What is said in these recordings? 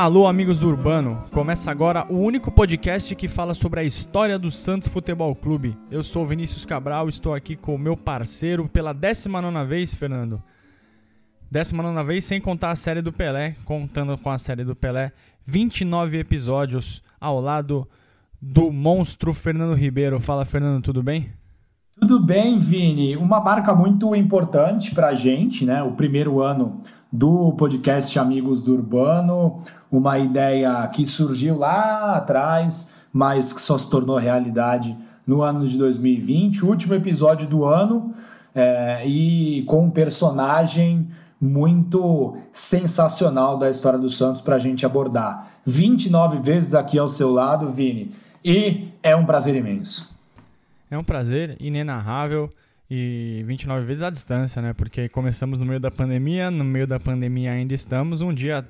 Alô, amigos do Urbano! Começa agora o único podcast que fala sobre a história do Santos Futebol Clube. Eu sou Vinícius Cabral, estou aqui com o meu parceiro pela 19 vez, Fernando. 19 vez sem contar a série do Pelé, contando com a série do Pelé, 29 episódios ao lado do monstro Fernando Ribeiro. Fala, Fernando, tudo bem? Tudo bem, Vini. Uma marca muito importante para a gente, né? O primeiro ano do podcast Amigos do Urbano, uma ideia que surgiu lá atrás, mas que só se tornou realidade no ano de 2020, o último episódio do ano, é, e com um personagem muito sensacional da história do Santos para a gente abordar. 29 vezes aqui ao seu lado, Vini, e é um prazer imenso. É um prazer inenarrável e 29 vezes à distância, né? Porque começamos no meio da pandemia, no meio da pandemia ainda estamos. Um dia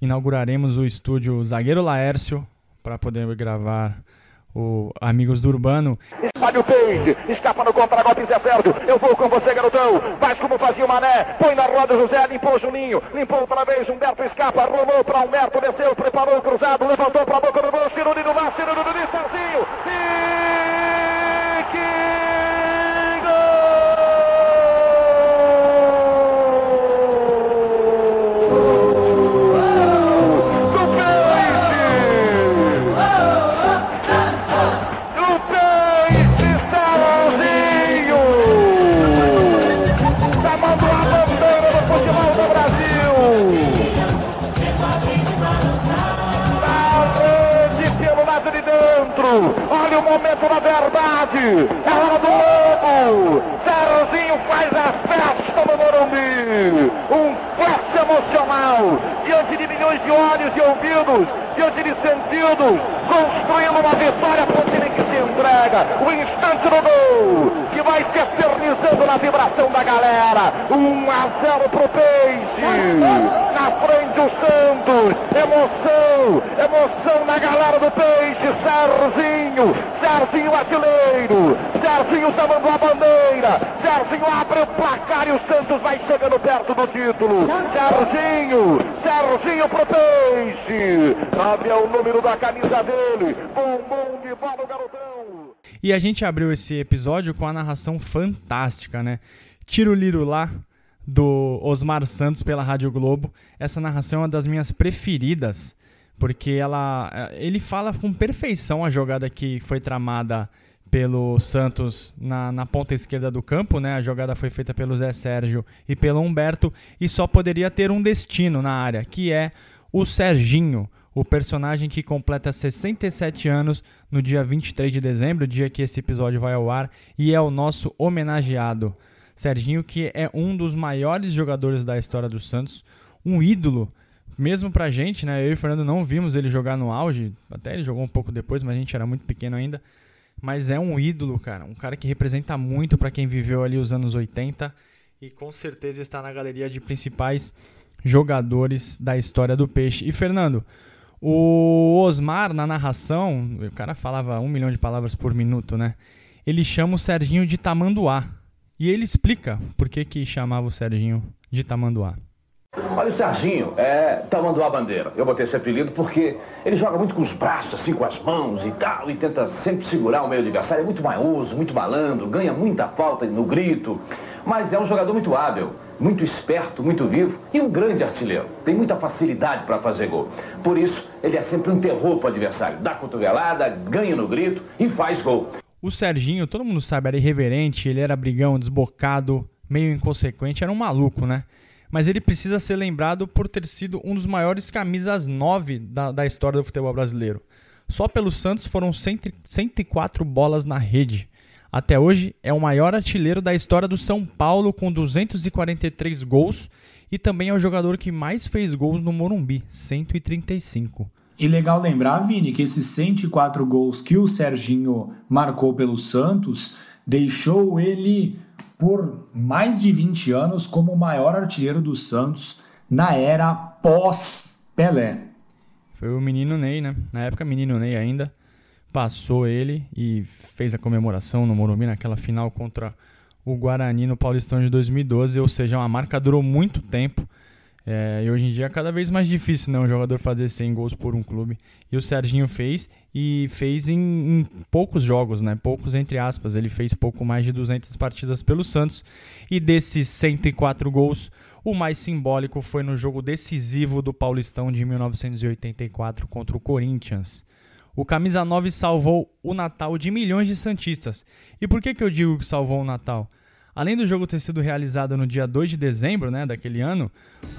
inauguraremos o estúdio Zagueiro Laércio para poder gravar o Amigos do Urbano. Espalha o peito, escapa no contra-golpe Zé Ferdo. Eu vou com você, garotão. Faz como fazia o Mané. Põe na roda José, limpou o Juninho. Limpou outra vez, Humberto escapa, rolou para Humberto, desceu, preparou o cruzado, levantou para a boca do gol. Ciruri no mar, Ciruri no Serginho. E que momento da verdade. É hora do lobo. Serginho faz a festa no Morumbi. Um flash emocional. Diante de milhões de olhos e ouvidos. Diante de sentidos. Construindo uma vitória para o time que se entrega. O instante do gol. Vai se eternizando na vibração da galera. 1 a 0 pro Peixe. Na frente o Santos. Emoção. Emoção na galera do Peixe. Serginho. Serginho artilheiro. Serginho chamando a bandeira. Serginho abre o placar e o Santos vai chegando perto do título. Serginho. Serginho pro Peixe. Nove é o número da camisa dele. Bumbum de bola o garotão. E a gente abriu esse episódio com a narração fantástica, né? Tiro Liro lá do Osmar Santos pela Rádio Globo. Essa narração é uma das minhas preferidas, porque ela ele fala com perfeição a jogada que foi tramada pelo Santos na, na, ponta esquerda do campo, né? A jogada foi feita pelo Zé Sérgio e pelo Humberto e só poderia ter um destino na área, que é o Serginho, o personagem que completa 67 anos no dia 23 de dezembro, dia que esse episódio vai ao ar, e é o nosso homenageado. Serginho, que é um dos maiores jogadores da história do Santos, um ídolo, mesmo pra gente, né? Eu e o Fernando não vimos ele jogar no auge, até ele jogou um pouco depois, mas a gente era muito pequeno ainda. Mas é um ídolo, cara, um cara que representa muito para quem viveu ali os anos 80 e com certeza está na galeria de principais jogadores da história do peixe. E Fernando, o Osmar, na narração, o cara falava um milhão de palavras por minuto, né? Ele chama o Serginho de Tamanduá. E ele explica por que, que chamava o Serginho de Tamanduá. Olha, o Serginho é Tamanduá Bandeira. Eu botei esse apelido porque ele joga muito com os braços, assim, com as mãos e tal, e tenta sempre segurar o meio adversário. É muito maioso, muito malandro, ganha muita falta no grito. Mas é um jogador muito hábil, muito esperto, muito vivo e um grande artilheiro. Tem muita facilidade para fazer gol. Por isso, ele é sempre um terror para o adversário. Dá cotovelada, ganha no grito e faz gol. O Serginho, todo mundo sabe, era irreverente, ele era brigão, desbocado, meio inconsequente, era um maluco, né? Mas ele precisa ser lembrado por ter sido um dos maiores camisas 9 da, da história do futebol brasileiro. Só pelo Santos foram 104 bolas na rede. Até hoje é o maior artilheiro da história do São Paulo com 243 gols e também é o jogador que mais fez gols no Morumbi, 135. E legal lembrar, Vini, que esses 104 gols que o Serginho marcou pelo Santos deixou ele por mais de 20 anos como o maior artilheiro do Santos na era pós-Pelé. Foi o menino Ney, né? Na época, menino Ney ainda passou ele e fez a comemoração no Morumbi naquela final contra o Guarani no Paulistão de 2012, ou seja, uma marca durou muito tempo. É, e hoje em dia é cada vez mais difícil né, um jogador fazer 100 gols por um clube. E o Serginho fez, e fez em, em, poucos jogos, né? Poucos entre aspas. Ele fez pouco mais de 200 partidas pelo Santos. E desses 104 gols, o mais simbólico foi no jogo decisivo do Paulistão de 1984 contra o Corinthians. O camisa 9 salvou o Natal de milhões de santistas. E por que, que eu digo que salvou o Natal? Além do jogo ter sido realizado no dia 2 de dezembro né, daquele ano,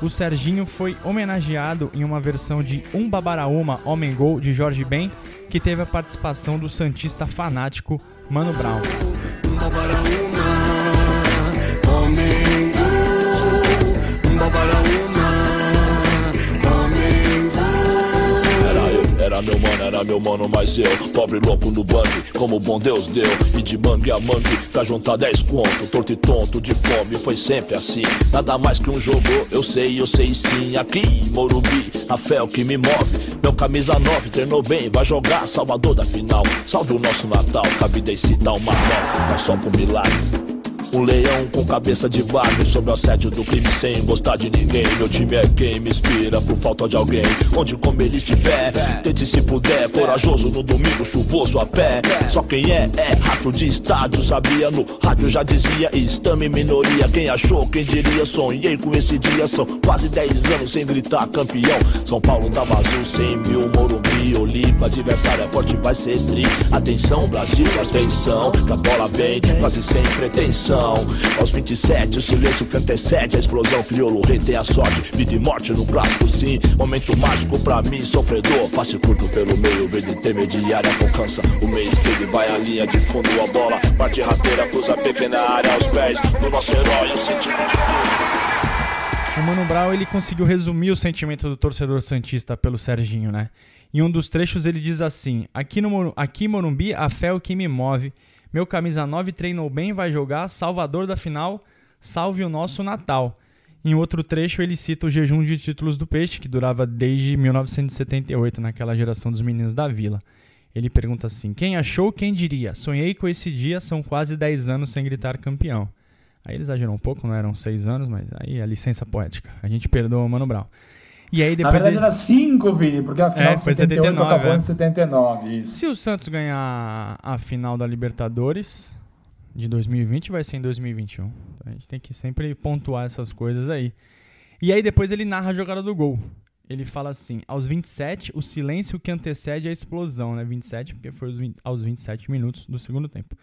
o Serginho foi homenageado em uma versão de Um Babaraúma Homem Gol de Jorge Ben, que teve a participação do Santista fanático Mano Brown. Era meu mano, era meu mano, mas eu Pobre louco no bang, como bom Deus deu E de mangue a mangue, pra juntar 10 conto Torto e tonto, de fome, foi sempre assim. Nada mais que um jogo, eu sei, eu sei sim Aqui em Morumbi, a fé é o que me move Meu camisa 9 treinou bem, vai jogar Salvador da final. Salve o nosso Natal, cabe de citar uma nota Tá só pro milagre um leão com cabeça de vago Sob o assédio do crime sem gostar de ninguém. Meu time é quem me inspira por falta de alguém. Onde como ele estiver, tente se puder. Corajoso no domingo, chuvoso a pé. Só quem é, é rato de estádio Sabia? No rádio já dizia Estame minoria, quem achou, quem diria? Sonhei com esse dia, são quase 10 anos Sem gritar campeão. São Paulo tá vazio, 100 mil Morumbi, Olipa, adversário é forte, vai ser tri. Atenção Brasil, atenção Que a bola vem, quase sem pretensão aos 27, o silêncio que antecede a explosão. Crioulo rei tem a sorte, vida e morte no clássico, sim. Momento mágico pra mim, sofredor. Passe curto pelo meio, verde intermediária, alcança o meio esquerdo. Vai a linha de fundo, a bola parte rasteira, cruza pequena área aos pés do nosso herói. O sentido de tudo. O Mano Brown ele conseguiu resumir o sentimento do torcedor santista pelo Serginho, né? Em um dos trechos ele diz assim: Aqui no aqui Morumbi a fé é o que me move meu camisa 9 treinou bem, vai jogar. Salvador da final, salve o nosso Natal. Em outro trecho, ele cita o jejum de títulos do Peixe, que durava desde 1978, naquela geração dos meninos da vila. Ele pergunta assim: Quem achou, quem diria? Sonhei com esse dia, são quase 10 anos sem gritar campeão. Aí ele exagerou um pouco, não eram 6 anos, mas aí a licença poética. A gente perdoa o Mano Brown. E aí depois. Na verdade ele... era 5, Vini, porque a final é, de 78 79, acabou é. em 79. Isso. Se o Santos ganhar a final da Libertadores de 2020, vai ser em 2021. Então a gente tem que sempre pontuar essas coisas aí. E aí depois ele narra a jogada do gol. Ele fala assim: aos 27, o silêncio que antecede a explosão, né? 27, porque foi 20, aos 27 minutos do segundo tempo.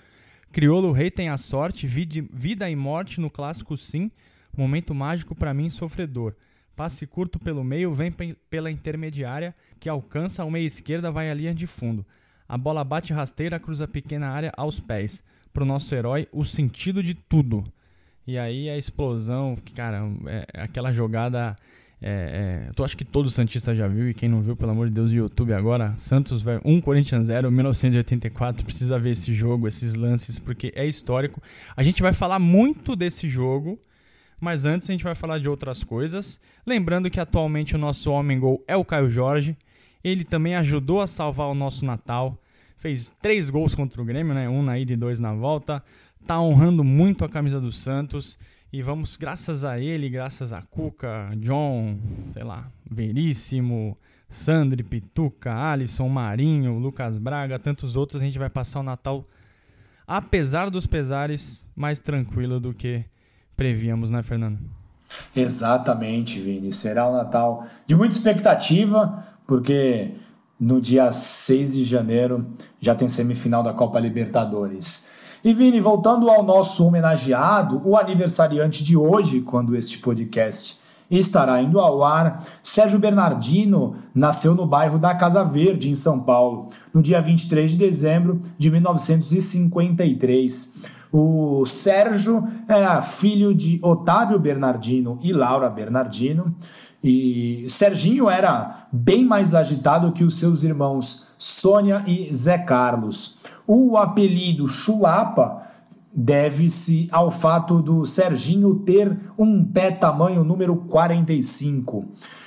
Criolo Rei tem a sorte, vida e morte no clássico sim. Momento mágico para mim sofredor. Passe curto pelo meio, vem pela intermediária, que alcança o meia esquerda, vai à linha de fundo. A bola bate rasteira, cruza a pequena área aos pés. Pro nosso herói, o sentido de tudo. E aí a explosão, cara, é, aquela jogada. É, é, eu acho que todo Santista já viu, e quem não viu, pelo amor de Deus, YouTube agora. Santos 1, Corinthians 0, 1984. Precisa ver esse jogo, esses lances, porque é histórico. A gente vai falar muito desse jogo mas antes a gente vai falar de outras coisas. Lembrando que atualmente o nosso homem gol é o Caio Jorge. Ele também ajudou a salvar o nosso Natal. Fez três gols contra o Grêmio, né? Um na ida e dois na volta. Tá honrando muito a camisa do Santos. E vamos, graças a ele, graças a Cuca, John, sei lá, Veríssimo, Sandri, Pituca, Alisson, Marinho, Lucas Braga, tantos outros, a gente vai passar o Natal, apesar dos pesares, mais tranquilo do que prevíamos, né, Fernando? Exatamente, Vini. Será um Natal de muita expectativa, porque no dia 6 de janeiro já tem semifinal da Copa Libertadores. E Vini, voltando ao nosso homenageado, o aniversariante de hoje, quando este podcast estará indo ao ar, Sérgio Bernardino nasceu no bairro da Casa Verde, em São Paulo, no dia 23 de dezembro de 1953. O Sérgio era filho de Otávio Bernardino e Laura Bernardino. E Serginho era bem mais agitado que os seus irmãos Sônia e Zé Carlos. O apelido Chulapa deve-se ao fato do Serginho ter um pé tamanho número 45.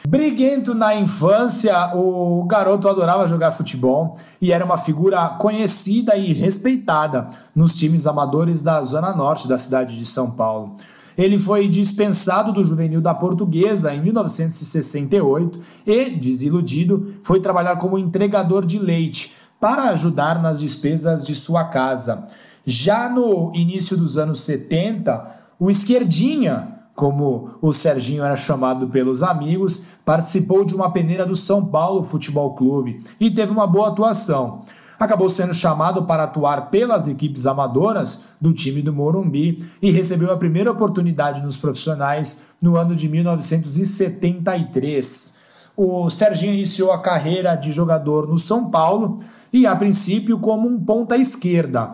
Briguento na infância, o garoto adorava jogar futebol e era uma figura conhecida e respeitada nos times amadores da zona norte da cidade de São Paulo. ele foi dispensado do juvenil da Portuguesa em 1968 e, desiludido, foi trabalhar como entregador de leite para ajudar nas despesas de sua casa. Já no início dos anos 70, o Esquerdinha, como o Serginho era chamado pelos amigos, participou de uma peneira do São Paulo Futebol Clube e teve uma boa atuação acabou sendo chamado para atuar pelas equipes amadoras do time do Morumbi e recebeu a primeira oportunidade nos profissionais no ano de 1973. O Serginho iniciou a carreira de jogador no São Paulo e, a princípio, como um ponta esquerda,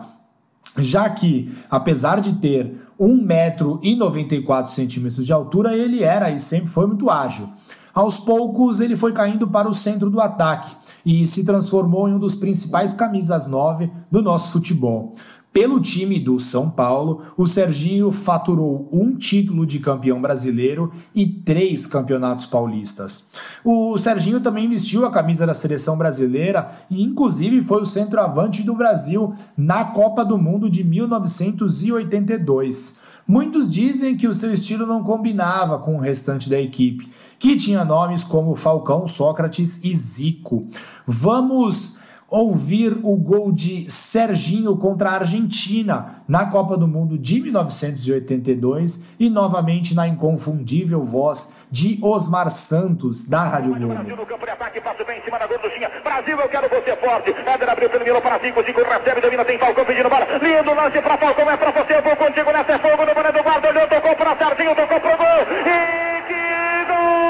já que, apesar de ter 1,94m de altura, ele era e sempre foi muito ágil. Aos poucos, ele foi caindo para o centro do ataque e se transformou em um dos principais camisas 9 do nosso futebol. Pelo time do São Paulo, o Serginho faturou um título de campeão brasileiro e três campeonatos paulistas. O Serginho também vestiu a camisa da seleção brasileira e, inclusive, foi o centroavante do Brasil na Copa do Mundo de 1982. Muitos dizem que o seu estilo não combinava com o restante da equipe, que tinha nomes como Falcão, Sócrates e Zico. Vamos ouvir o gol de Serginho contra a Argentina na Copa do Mundo de 1982 e novamente na inconfundível voz de Osmar Santos da Rádio Globo. Brasil no campo de ataque, passo bem em cima da gorduchinha. Brasil, eu quero você forte. Éder abriu pelo para Zico, Zico recebe, domina, tem Falcão pedindo bola. Lindo lance para Falcão, é para você, eu vou contigo nessa, é fogo no do guarda, olhou, tocou para Serginho, tocou pro gol. E que gol!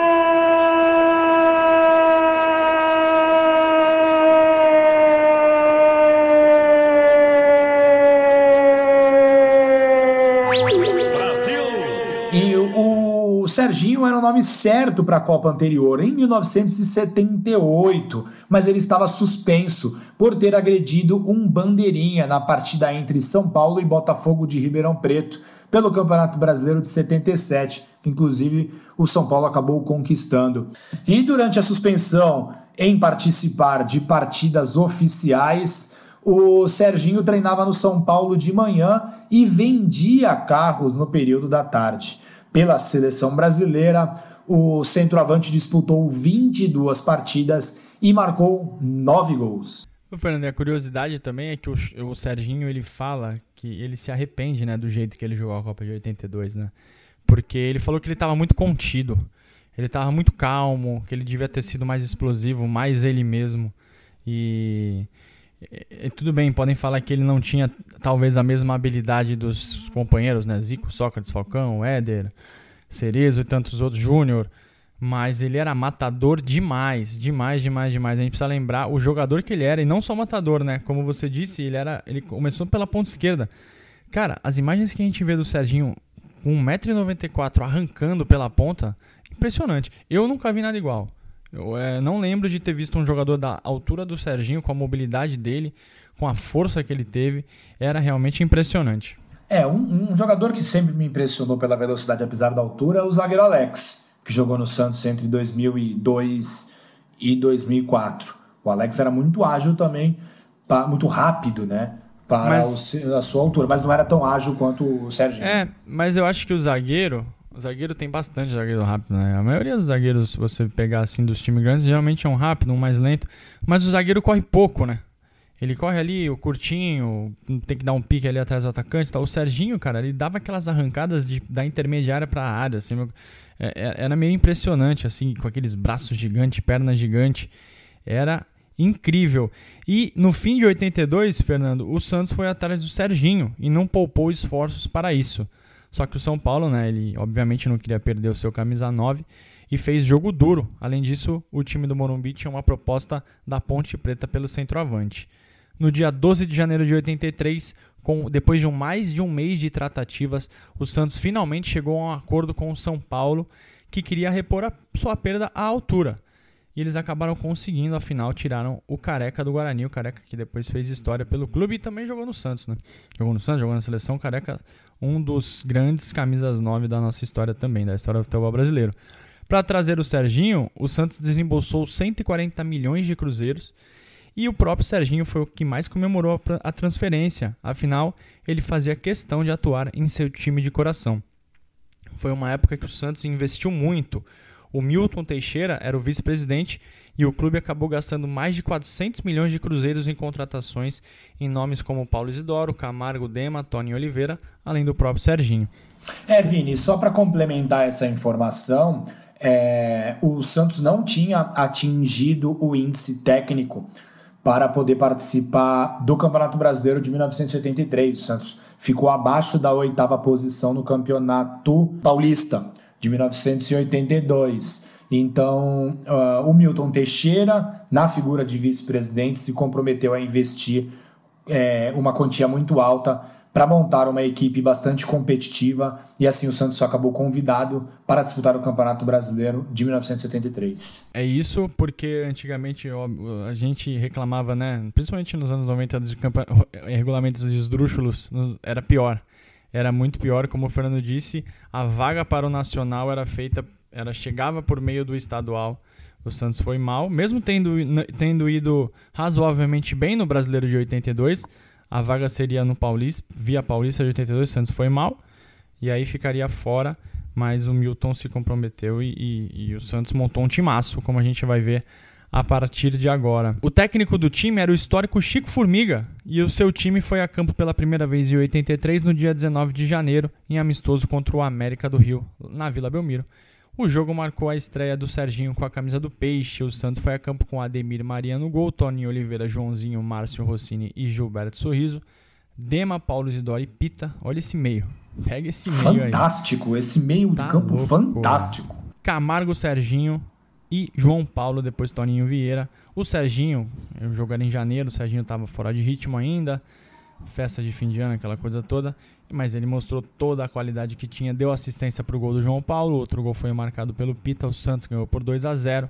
Serginho era o nome certo para a Copa anterior, em 1978, mas ele estava suspenso por ter agredido um bandeirinha na partida entre São Paulo e Botafogo de Ribeirão Preto pelo Campeonato Brasileiro de 77, que inclusive o São Paulo acabou conquistando. E durante a suspensão em participar de partidas oficiais, o Serginho treinava no São Paulo de manhã e vendia carros no período da tarde. Pela seleção brasileira, o centroavante disputou 22 partidas e marcou 9 gols. O Fernando, a curiosidade também é que o, o Serginho ele fala que ele se arrepende né, do jeito que ele jogou a Copa de 82, né? Porque ele falou que ele estava muito contido, ele estava muito calmo, que ele devia ter sido mais explosivo, mais ele mesmo. E tudo bem, podem falar que ele não tinha talvez a mesma habilidade dos companheiros, né? Zico, Sócrates, Falcão, Éder, Cerezo e tantos outros, Júnior. Mas ele era matador demais, demais, demais, demais. A gente precisa lembrar o jogador que ele era, e não só matador, né? Como você disse, ele era. Ele começou pela ponta esquerda. Cara, as imagens que a gente vê do Serginho com 1,94m arrancando pela ponta, impressionante. Eu nunca vi nada igual. Eu é, não lembro de ter visto um jogador da altura do Serginho, com a mobilidade dele, com a força que ele teve. Era realmente impressionante. É, um, um jogador que sempre me impressionou pela velocidade, apesar da altura, é o zagueiro Alex, que jogou no Santos entre 2002 e 2004. O Alex era muito ágil também, muito rápido, né? Para mas, o, a sua altura, mas não era tão ágil quanto o Serginho. É, mas eu acho que o zagueiro, o zagueiro tem bastante zagueiro rápido, né? A maioria dos zagueiros, se você pegar assim dos times grandes, geralmente é um rápido, um mais lento. Mas o zagueiro corre pouco, né? Ele corre ali, o curtinho, tem que dar um pique ali atrás do atacante. Tá? O Serginho, cara, ele dava aquelas arrancadas de, da intermediária para a área. Assim, é, é, era meio impressionante, assim, com aqueles braços gigantes, pernas gigantes. Era incrível. E no fim de 82, Fernando, o Santos foi atrás do Serginho e não poupou esforços para isso. Só que o São Paulo, né, ele obviamente não queria perder o seu camisa 9 e fez jogo duro. Além disso, o time do Morumbi tinha uma proposta da Ponte Preta pelo centroavante. No dia 12 de janeiro de 83, com, depois de um, mais de um mês de tratativas, o Santos finalmente chegou a um acordo com o São Paulo, que queria repor a sua perda à altura. E eles acabaram conseguindo, afinal, tiraram o Careca do Guarani, o Careca que depois fez história pelo clube e também jogou no Santos, né? Jogou no Santos, jogou na seleção, Careca um dos grandes camisas 9 da nossa história também, da história do futebol brasileiro. Para trazer o Serginho, o Santos desembolsou 140 milhões de cruzeiros e o próprio Serginho foi o que mais comemorou a transferência, afinal, ele fazia questão de atuar em seu time de coração. foi uma época que o Santos investiu muito. O Milton Teixeira era o vice-presidente e o clube acabou gastando mais de 400 milhões de cruzeiros em contratações em nomes como Paulo Isidoro, Camargo Dema, Tony Oliveira, além do próprio Serginho. É, Vini, só para complementar essa informação, é, o Santos não tinha atingido o índice técnico para poder participar do Campeonato Brasileiro de 1983. O Santos ficou abaixo da oitava posição no Campeonato Paulista de 1982. Então, uh, o Milton Teixeira, na figura de vice-presidente, se comprometeu a investir é, uma quantia muito alta para montar uma equipe bastante competitiva e assim o Santos acabou convidado para disputar o Campeonato Brasileiro de 1973. É isso porque antigamente a gente reclamava, né, principalmente nos anos 90 dos regulamentos esdrúxulos, era pior. Era muito pior, como o Fernando disse, a vaga para o nacional era feita, era chegava por meio do estadual. O Santos foi mal, mesmo tendo, tendo ido razoavelmente bem no Brasileiro de 82, a vaga seria no Paulista, via Paulista de 82, o Santos foi mal, e aí ficaria fora, mas o Milton se comprometeu e, e, e o Santos montou um timaço, como a gente vai ver a partir de agora. O técnico do time era o histórico Chico Formiga e o seu time foi a campo pela primeira vez em 83 no dia 19 de janeiro em amistoso contra o América do Rio, na Vila Belmiro. O jogo marcou a estreia do Serginho com a camisa do Peixe. O Santos foi a campo com Ademir Maria no gol, Tony Oliveira, Joãozinho, Márcio Rossini e Gilberto Sorriso. Dema, Paulo Isidoro e Pita. Olha esse meio. Pega esse meio fantástico, aí. Fantástico, esse meio tá de campo louco. fantástico. Camargo, Serginho e João Paulo, depois Toninho Vieira. O Serginho, eu jogaria em janeiro, o Serginho estava fora de ritmo ainda. Festa de fim de ano, aquela coisa toda mas ele mostrou toda a qualidade que tinha, deu assistência para o gol do João Paulo, outro gol foi marcado pelo Pita, o Santos ganhou por 2 a 0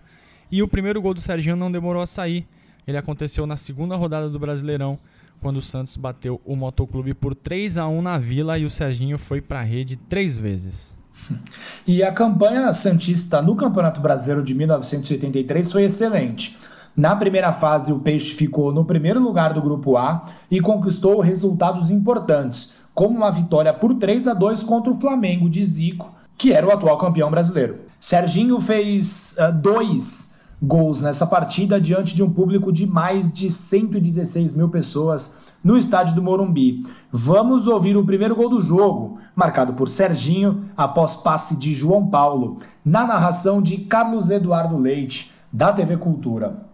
e o primeiro gol do Serginho não demorou a sair, ele aconteceu na segunda rodada do Brasileirão, quando o Santos bateu o Motoclube por 3 a 1 na Vila e o Serginho foi para a rede três vezes. E a campanha Santista no Campeonato Brasileiro de 1983 foi excelente. Na primeira fase, o Peixe ficou no primeiro lugar do Grupo A e conquistou resultados importantes, como uma vitória por 3 a 2 contra o Flamengo de Zico, que era o atual campeão brasileiro. Serginho fez uh, dois gols nessa partida diante de um público de mais de 116 mil pessoas no estádio do Morumbi. Vamos ouvir o primeiro gol do jogo, marcado por Serginho após passe de João Paulo, na narração de Carlos Eduardo Leite, da TV Cultura.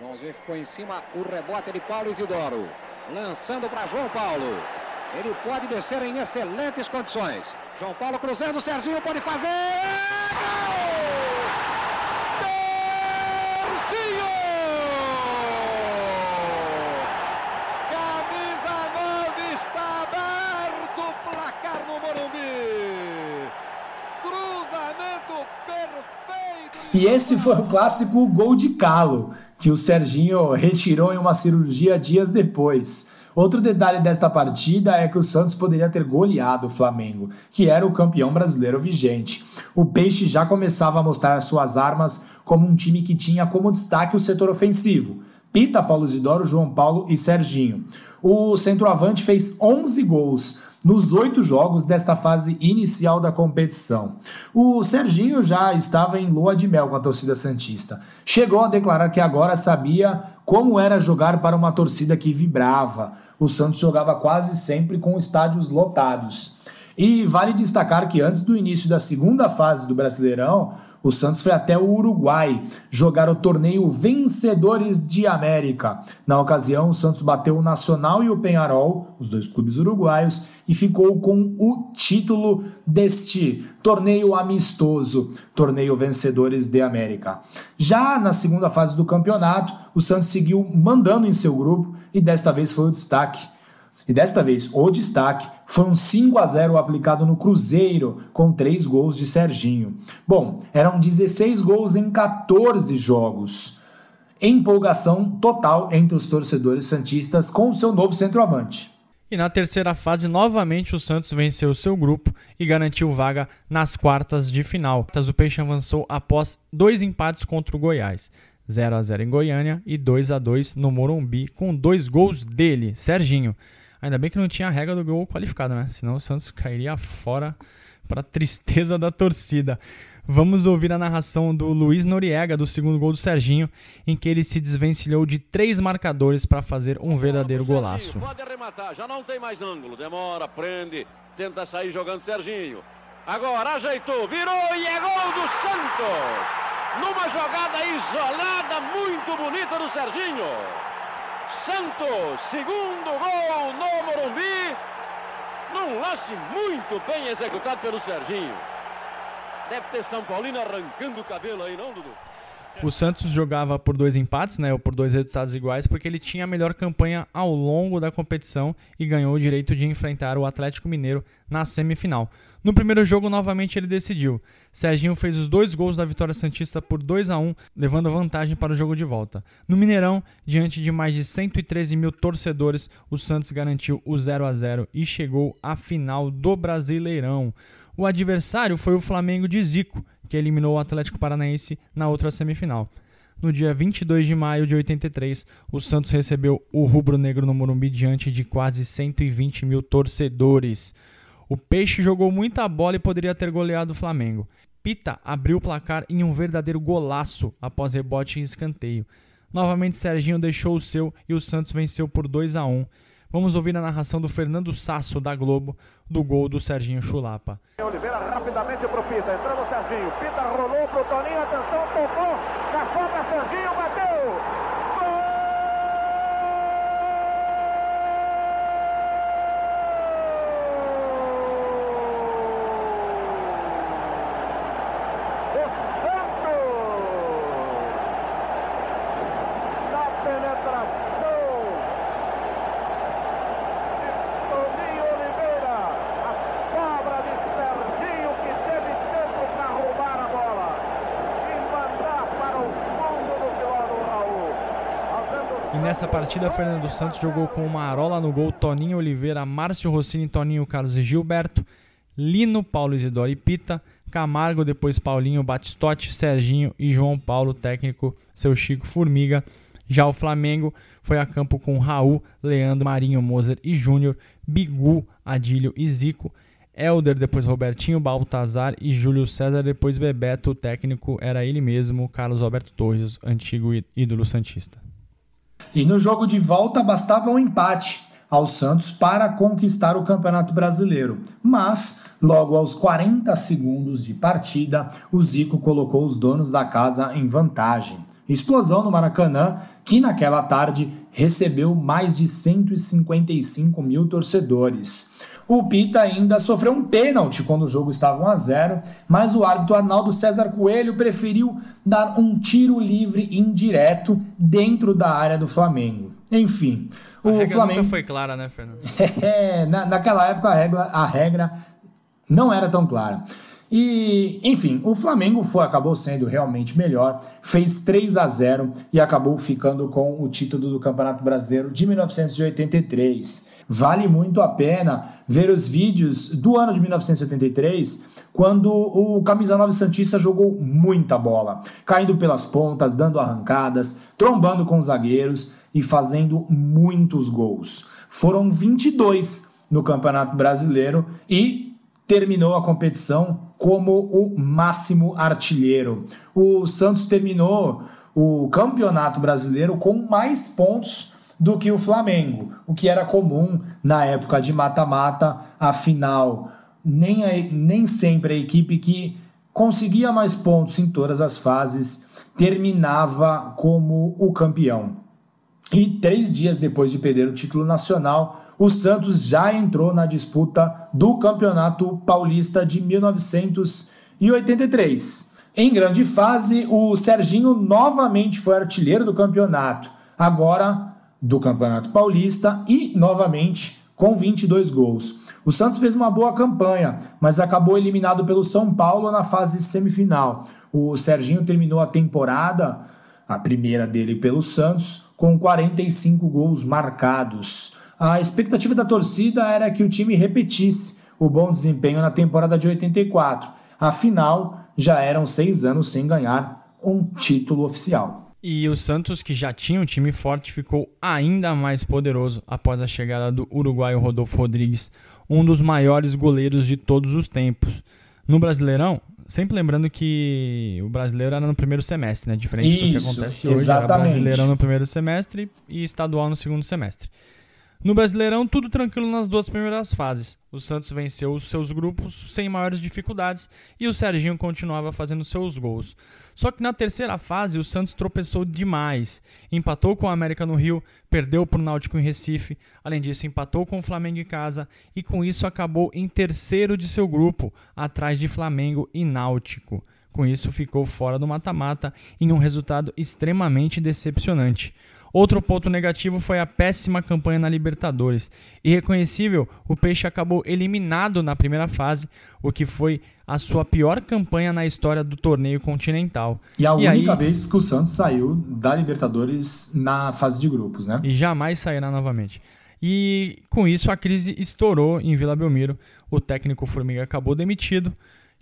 Joãozinho ficou em cima, o rebote de Paulo Isidoro, lançando para João Paulo. Ele pode descer em excelentes condições. João Paulo cruzando, Serginho pode fazer. Gol! Serginho! Camisa 9 está aberto o placar no Morumbi. Cruzamento perfeito. E esse foi o clássico gol de calo, que o Serginho retirou em uma cirurgia dias depois. Outro detalhe desta partida é que o Santos poderia ter goleado o Flamengo, que era o campeão brasileiro vigente. O Peixe já começava a mostrar suas armas como um time que tinha como destaque o setor ofensivo. Pita, Paulo Isidoro, João Paulo e Serginho. O centroavante fez 11 gols nos oito jogos desta fase inicial da competição. O Serginho já estava em lua de mel com a torcida Santista. Chegou a declarar que agora sabia como era jogar para uma torcida que vibrava, o Santos jogava quase sempre com estádios lotados. E vale destacar que antes do início da segunda fase do Brasileirão, o Santos foi até o Uruguai jogar o torneio Vencedores de América. Na ocasião, o Santos bateu o Nacional e o Penharol, os dois clubes uruguaios, e ficou com o título deste torneio amistoso, Torneio Vencedores de América. Já na segunda fase do campeonato, o Santos seguiu mandando em seu grupo e desta vez foi o destaque e desta vez, o destaque foi um 5 a 0 aplicado no Cruzeiro, com 3 gols de Serginho. Bom, eram 16 gols em 14 jogos. Empolgação total entre os torcedores santistas com o seu novo centroavante. E na terceira fase, novamente o Santos venceu seu grupo e garantiu vaga nas quartas de final. O Peixe avançou após dois empates contra o Goiás. 0 a 0 em Goiânia e 2 a 2 no Morumbi, com dois gols dele, Serginho. Ainda bem que não tinha a regra do gol qualificado, né? Senão o Santos cairia fora para tristeza da torcida. Vamos ouvir a narração do Luiz Noriega do segundo gol do Serginho, em que ele se desvencilhou de três marcadores para fazer um verdadeiro golaço. Pode arrematar, já não tem mais ângulo, demora, prende, tenta sair jogando Serginho. Agora ajeitou, virou e é gol do Santos! Numa jogada isolada muito bonita do Serginho. Santos, segundo gol no Morumbi, num lance muito bem executado pelo Serginho. Deve ter São Paulino arrancando o cabelo aí, não, Dudu? O Santos jogava por dois empates, né, ou por dois resultados iguais, porque ele tinha a melhor campanha ao longo da competição e ganhou o direito de enfrentar o Atlético Mineiro na semifinal. No primeiro jogo, novamente ele decidiu. Serginho fez os dois gols da vitória santista por 2 a 1, levando vantagem para o jogo de volta. No Mineirão, diante de mais de 113 mil torcedores, o Santos garantiu o 0 a 0 e chegou à final do Brasileirão. O adversário foi o Flamengo de Zico, que eliminou o Atlético Paranaense na outra semifinal. No dia 22 de maio de 83, o Santos recebeu o rubro-negro no Morumbi diante de quase 120 mil torcedores. O Peixe jogou muita bola e poderia ter goleado o Flamengo. Pita abriu o placar em um verdadeiro golaço após rebote e escanteio. Novamente Serginho deixou o seu e o Santos venceu por 2 a 1. Vamos ouvir a narração do Fernando Sasso da Globo do gol do Serginho Chulapa. Oliveira rapidamente pro Pita, entrando o Serginho. Pita rolou pro Toninho, atenção, tocou. Na falta, Serginho bateu. Nessa partida, Fernando Santos jogou com uma arola no gol Toninho Oliveira, Márcio Rossini, Toninho Carlos e Gilberto, Lino, Paulo Isidoro e Pita, Camargo, depois Paulinho, Batistotti, Serginho e João Paulo, técnico, seu Chico Formiga. Já o Flamengo foi a campo com Raul, Leandro, Marinho, Moser e Júnior, Bigu, Adílio e Zico, Elder, depois Robertinho, Baltazar e Júlio César, depois Bebeto, o técnico era ele mesmo, Carlos Alberto Torres, antigo ídolo santista. E no jogo de volta bastava um empate ao Santos para conquistar o Campeonato Brasileiro. Mas, logo aos 40 segundos de partida, o Zico colocou os donos da casa em vantagem. Explosão no Maracanã, que naquela tarde recebeu mais de 155 mil torcedores. O Pita ainda sofreu um pênalti quando o jogo estava 1 a 0, mas o árbitro Arnaldo César Coelho preferiu dar um tiro livre indireto dentro da área do Flamengo. Enfim, o a regra Flamengo nunca foi clara, né, Fernando? é, na, naquela época a regra, a regra não era tão clara. E, enfim, o Flamengo foi, acabou sendo realmente melhor, fez 3 a 0 e acabou ficando com o título do Campeonato Brasileiro de 1983. Vale muito a pena ver os vídeos do ano de 1983, quando o Camisa 9 Santista jogou muita bola, caindo pelas pontas, dando arrancadas, trombando com os zagueiros e fazendo muitos gols. Foram 22 no Campeonato Brasileiro e terminou a competição como o máximo artilheiro. O Santos terminou o Campeonato Brasileiro com mais pontos do que o Flamengo, o que era comum na época de mata-mata, afinal, nem, a, nem sempre a equipe que conseguia mais pontos em todas as fases terminava como o campeão. E três dias depois de perder o título nacional, o Santos já entrou na disputa do Campeonato Paulista de 1983. Em grande fase, o Serginho novamente foi artilheiro do campeonato. Agora do Campeonato Paulista e, novamente, com 22 gols. O Santos fez uma boa campanha, mas acabou eliminado pelo São Paulo na fase semifinal. O Serginho terminou a temporada, a primeira dele pelo Santos, com 45 gols marcados. A expectativa da torcida era que o time repetisse o bom desempenho na temporada de 84. Afinal, já eram seis anos sem ganhar um título oficial. E o Santos, que já tinha um time forte, ficou ainda mais poderoso após a chegada do uruguaio Rodolfo Rodrigues, um dos maiores goleiros de todos os tempos. No Brasileirão, sempre lembrando que o brasileiro era no primeiro semestre, né? Diferente Isso, do que acontece hoje, exatamente. era brasileirão no primeiro semestre e estadual no segundo semestre. No Brasileirão, tudo tranquilo nas duas primeiras fases. O Santos venceu os seus grupos sem maiores dificuldades e o Serginho continuava fazendo seus gols. Só que na terceira fase, o Santos tropeçou demais. Empatou com o América no Rio, perdeu para o Náutico em Recife, além disso, empatou com o Flamengo em casa e com isso acabou em terceiro de seu grupo, atrás de Flamengo e Náutico. Com isso, ficou fora do mata-mata em um resultado extremamente decepcionante. Outro ponto negativo foi a péssima campanha na Libertadores. Irreconhecível, o Peixe acabou eliminado na primeira fase, o que foi a sua pior campanha na história do torneio continental. E a única aí- vez que o Santos saiu da Libertadores na fase de grupos, né? e jamais sairá novamente. E com isso a crise estourou em Vila Belmiro. O técnico Formiga acabou demitido.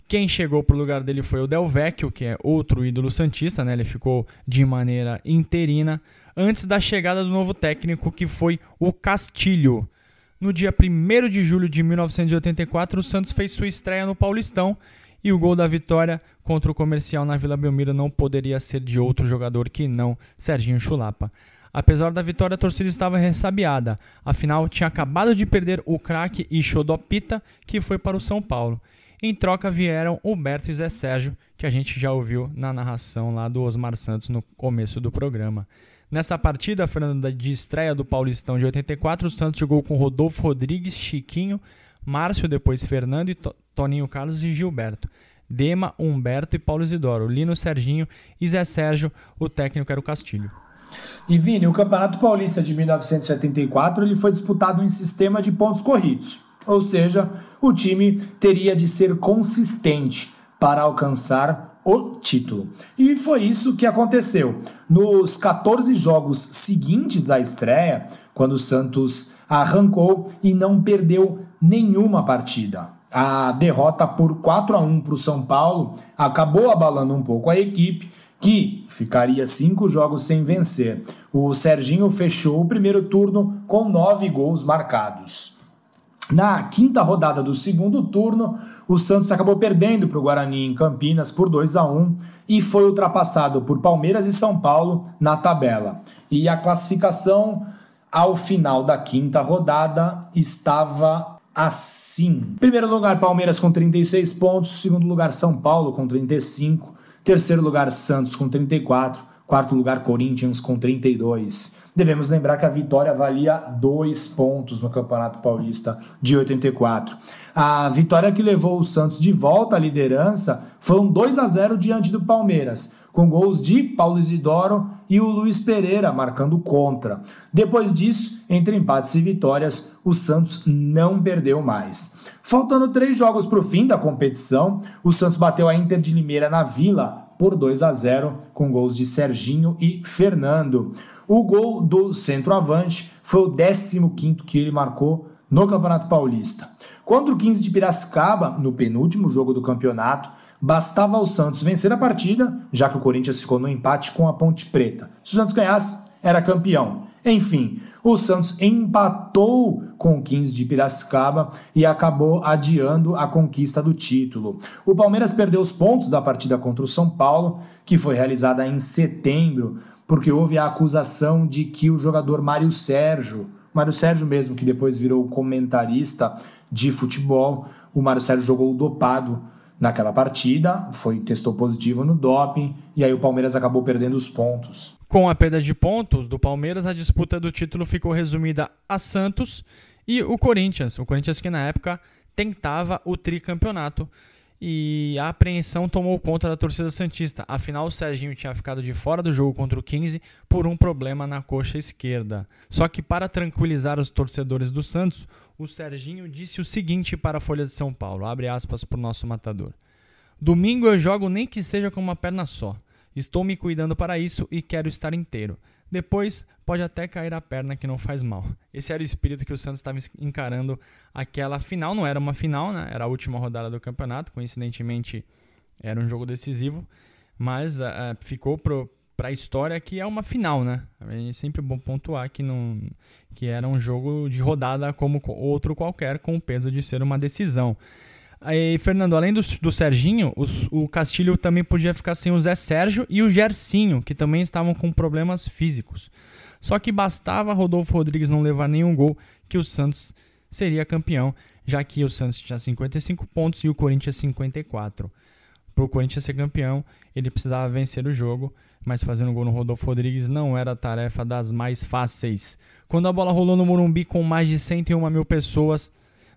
Quem chegou para o lugar dele foi o Del Vecchio, que é outro ídolo santista, né? Ele ficou de maneira interina antes da chegada do novo técnico, que foi o Castilho. No dia 1 de julho de 1984, o Santos fez sua estreia no Paulistão e o gol da vitória contra o Comercial na Vila Belmiro não poderia ser de outro jogador que não Serginho Chulapa. Apesar da vitória, a torcida estava ressabiada. Afinal, tinha acabado de perder o craque e que foi para o São Paulo. Em troca vieram Humberto e Zé Sérgio, que a gente já ouviu na narração lá do Osmar Santos no começo do programa. Nessa partida, Fernanda, de estreia do Paulistão de 84, o Santos jogou com Rodolfo Rodrigues, Chiquinho, Márcio, depois Fernando, e To- Toninho Carlos e Gilberto. Dema, Humberto e Paulo Isidoro. Lino, Serginho e Zé Sérgio, o técnico era o Castilho. E Vini, o Campeonato Paulista de 1974 ele foi disputado em sistema de pontos corridos, ou seja, o time teria de ser consistente para alcançar o título. E foi isso que aconteceu. Nos 14 jogos seguintes à estreia, quando o Santos arrancou e não perdeu nenhuma partida. A derrota por 4 a 1 para o São Paulo acabou abalando um pouco a equipe, que ficaria cinco jogos sem vencer. O Serginho fechou o primeiro turno com nove gols marcados. Na quinta rodada do segundo turno, o Santos acabou perdendo para o Guarani em Campinas por 2 a 1 e foi ultrapassado por Palmeiras e São Paulo na tabela. E a classificação ao final da quinta rodada estava assim. Primeiro lugar, Palmeiras com 36 pontos. Segundo lugar, São Paulo com 35. Terceiro lugar, Santos com 34. Quarto lugar, Corinthians com 32. Devemos lembrar que a vitória valia dois pontos no Campeonato Paulista de 84. A vitória que levou o Santos de volta à liderança foi um 2 a 0 diante do Palmeiras, com gols de Paulo Isidoro e o Luiz Pereira marcando contra. Depois disso, entre empates e vitórias, o Santos não perdeu mais. Faltando três jogos para o fim da competição, o Santos bateu a Inter de Limeira na Vila por 2 a 0 com gols de Serginho e Fernando. O gol do centroavante foi o 15º que ele marcou no Campeonato Paulista. Contra o 15 de Piracicaba, no penúltimo jogo do campeonato, bastava ao Santos vencer a partida, já que o Corinthians ficou no empate com a Ponte Preta. Se o Santos ganhasse, era campeão. Enfim, o Santos empatou com o 15 de Piracicaba e acabou adiando a conquista do título. O Palmeiras perdeu os pontos da partida contra o São Paulo, que foi realizada em setembro, porque houve a acusação de que o jogador Mário Sérgio, Mário Sérgio mesmo, que depois virou comentarista de futebol, o Mário Sérgio jogou dopado naquela partida, foi testou positivo no doping e aí o Palmeiras acabou perdendo os pontos. Com a perda de pontos do Palmeiras, a disputa do título ficou resumida a Santos e o Corinthians. O Corinthians que na época tentava o tricampeonato e a apreensão tomou conta da torcida santista. Afinal, o Serginho tinha ficado de fora do jogo contra o 15 por um problema na coxa esquerda. Só que para tranquilizar os torcedores do Santos, o Serginho disse o seguinte para a Folha de São Paulo, abre aspas para o nosso matador. Domingo eu jogo nem que esteja com uma perna só. Estou me cuidando para isso e quero estar inteiro. Depois pode até cair a perna que não faz mal. Esse era o espírito que o Santos estava encarando aquela final. Não era uma final, né? Era a última rodada do campeonato. Coincidentemente, era um jogo decisivo. Mas uh, ficou para a história que é uma final, né? É sempre bom pontuar que, não, que era um jogo de rodada como outro qualquer, com o peso de ser uma decisão. Aí, Fernando, além do, do Serginho, os, o Castilho também podia ficar sem o Zé Sérgio e o Gercinho, que também estavam com problemas físicos. Só que bastava Rodolfo Rodrigues não levar nenhum gol que o Santos seria campeão, já que o Santos tinha 55 pontos e o Corinthians 54. Para o Corinthians ser campeão, ele precisava vencer o jogo mas fazendo gol no Rodolfo Rodrigues não era tarefa das mais fáceis. Quando a bola rolou no Morumbi com mais de 101 mil pessoas,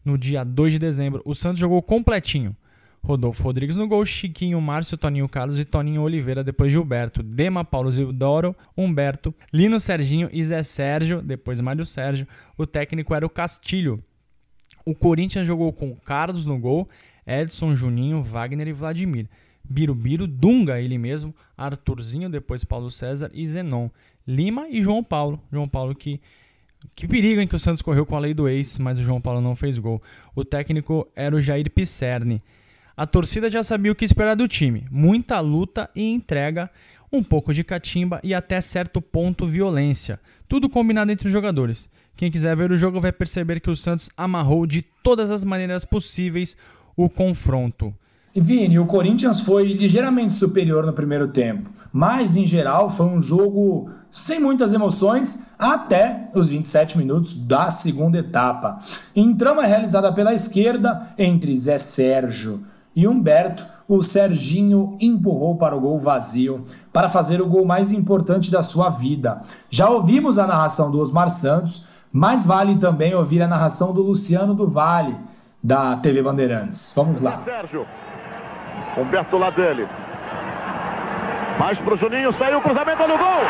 no dia 2 de dezembro, o Santos jogou completinho. Rodolfo Rodrigues no gol, Chiquinho, Márcio, Toninho Carlos e Toninho Oliveira, depois Gilberto, Dema, Paulo Zildoro, Humberto, Lino Serginho e Zé Sérgio, depois Mário Sérgio. O técnico era o Castilho. O Corinthians jogou com Carlos no gol, Edson, Juninho, Wagner e Vladimir. Birubiru, Dunga, ele mesmo, Arthurzinho, depois Paulo César e Zenon. Lima e João Paulo. João Paulo que. Que perigo em que o Santos correu com a lei do ex, mas o João Paulo não fez gol. O técnico era o Jair Pisserni. A torcida já sabia o que esperar do time. Muita luta e entrega, um pouco de catimba e até certo ponto violência. Tudo combinado entre os jogadores. Quem quiser ver o jogo vai perceber que o Santos amarrou de todas as maneiras possíveis o confronto. Vini, o Corinthians foi ligeiramente superior no primeiro tempo, mas em geral foi um jogo sem muitas emoções até os 27 minutos da segunda etapa. Em trama realizada pela esquerda entre Zé Sérgio e Humberto, o Serginho empurrou para o gol vazio para fazer o gol mais importante da sua vida. Já ouvimos a narração do Osmar Santos, mas vale também ouvir a narração do Luciano do Vale da TV Bandeirantes. Vamos lá. Sérgio. Humberto lá dele. Mais pro Juninho, saiu o cruzamento no gol.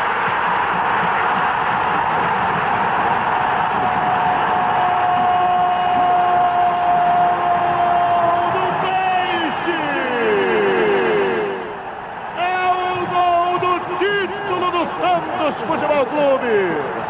Futebol Clube.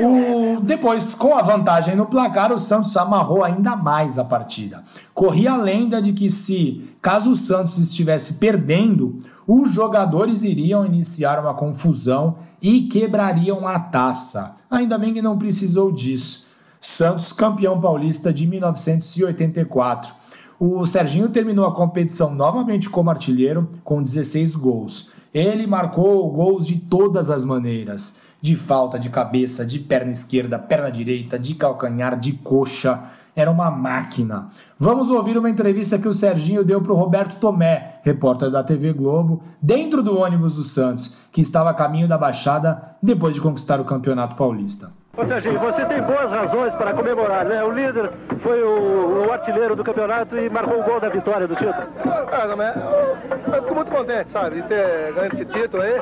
O, depois, com a vantagem no placar, o Santos amarrou ainda mais a partida. Corria a lenda de que se, caso o Santos estivesse perdendo, os jogadores iriam iniciar uma confusão e quebrariam a taça. Ainda bem que não precisou disso. Santos campeão paulista de 1984. O Serginho terminou a competição novamente como artilheiro com 16 gols. Ele marcou gols de todas as maneiras de falta, de cabeça, de perna esquerda, perna direita, de calcanhar, de coxa. Era uma máquina. Vamos ouvir uma entrevista que o Serginho deu para o Roberto Tomé, repórter da TV Globo, dentro do ônibus do Santos, que estava a caminho da Baixada depois de conquistar o Campeonato Paulista. Ô Serginho, você tem boas razões para comemorar, né? O líder foi o, o, artilheiro do campeonato e marcou o gol da vitória do título. Cara, mas eu, eu fico muito contente, sabe, de ter ganho esse título aí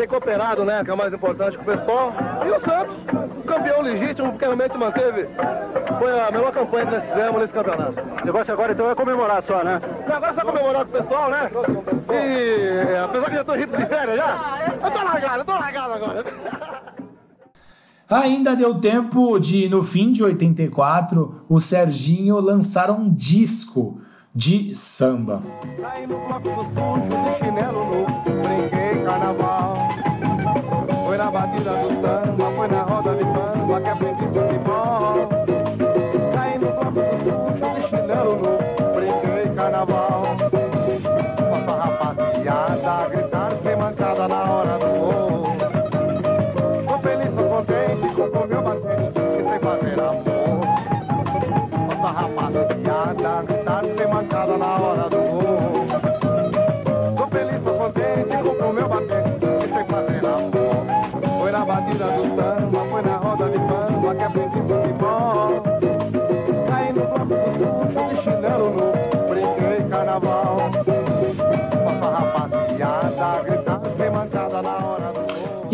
ter cooperado, né, que é o mais importante com o pessoal. E o Santos, campeão legítimo, porque realmente manteve. Foi a melhor campanha que nós fizemos nesse campeonato. O negócio agora então é comemorar só, né? Agora é só comemorar com o pessoal, né? E apesar que já tô rindo de férias já, eu tô largado, eu tô largado agora. Ainda deu tempo de, no fim de 84, o Serginho lançar um disco de samba. Aí no bloco.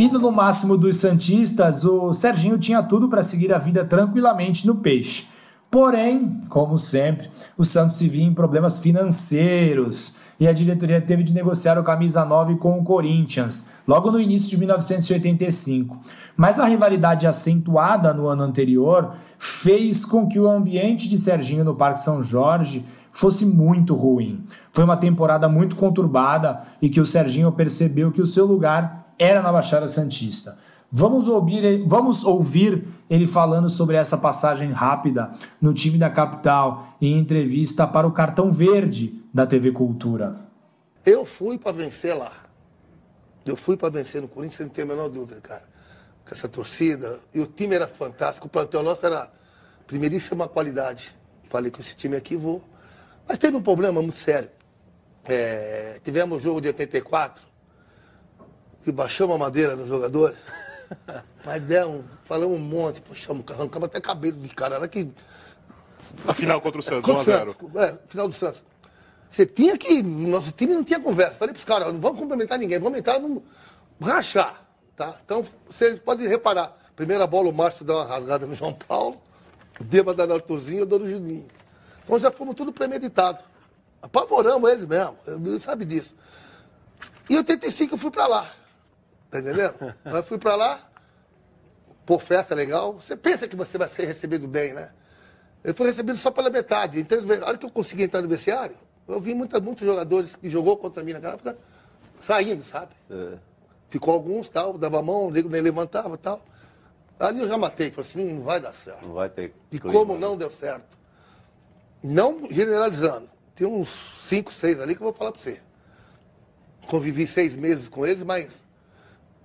Ídolo máximo dos Santistas, o Serginho tinha tudo para seguir a vida tranquilamente no peixe. Porém, como sempre, o Santos se via em problemas financeiros e a diretoria teve de negociar o camisa 9 com o Corinthians, logo no início de 1985. Mas a rivalidade acentuada no ano anterior fez com que o ambiente de Serginho no Parque São Jorge fosse muito ruim. Foi uma temporada muito conturbada e que o Serginho percebeu que o seu lugar era na Baixada Santista. Vamos ouvir, vamos ouvir ele falando sobre essa passagem rápida no time da capital em entrevista para o Cartão Verde da TV Cultura. Eu fui para vencer lá. Eu fui para vencer no Corinthians, sem ter a menor dúvida, cara. Com essa torcida. E o time era fantástico. O plantel nosso era primeiríssima qualidade. Falei com esse time aqui, vou. Mas teve um problema muito sério. É, tivemos o jogo de 84, que baixamos a madeira nos jogadores. Mas deram, falamos um monte, puxamos, arrancamos até cabelo de cara. Era que. A final contra o Santos, contra o Santos. É, final do Santos. Você tinha que. Nosso time não tinha conversa. Falei pros caras, não vamos cumprimentar ninguém, vamos entrar no. rachar. Tá? Então, você pode reparar. Primeira bola, o Márcio dá uma rasgada no João Paulo. O bêbado da Arthurzinho, eu dou no Juninho. Então já fomos tudo premeditado. Apavoramos eles mesmo. Eu, sabe disso. Em 85 eu fui pra lá. Tá entendendo? eu fui pra lá. Pô, festa legal. Você pensa que você vai ser recebido bem, né? Eu fui recebido só pela metade. Então, a hora que eu consegui entrar no vestiário, eu vi muita, muitos jogadores que jogou contra mim naquela época saindo, sabe? É. Ficou alguns, tal, dava a mão, o nego nem levantava tal. Ali eu já matei, falei assim, não vai dar certo. Não vai ter. E como né? não deu certo? Não generalizando. Tem uns cinco, seis ali que eu vou falar para você. Convivi seis meses com eles, mas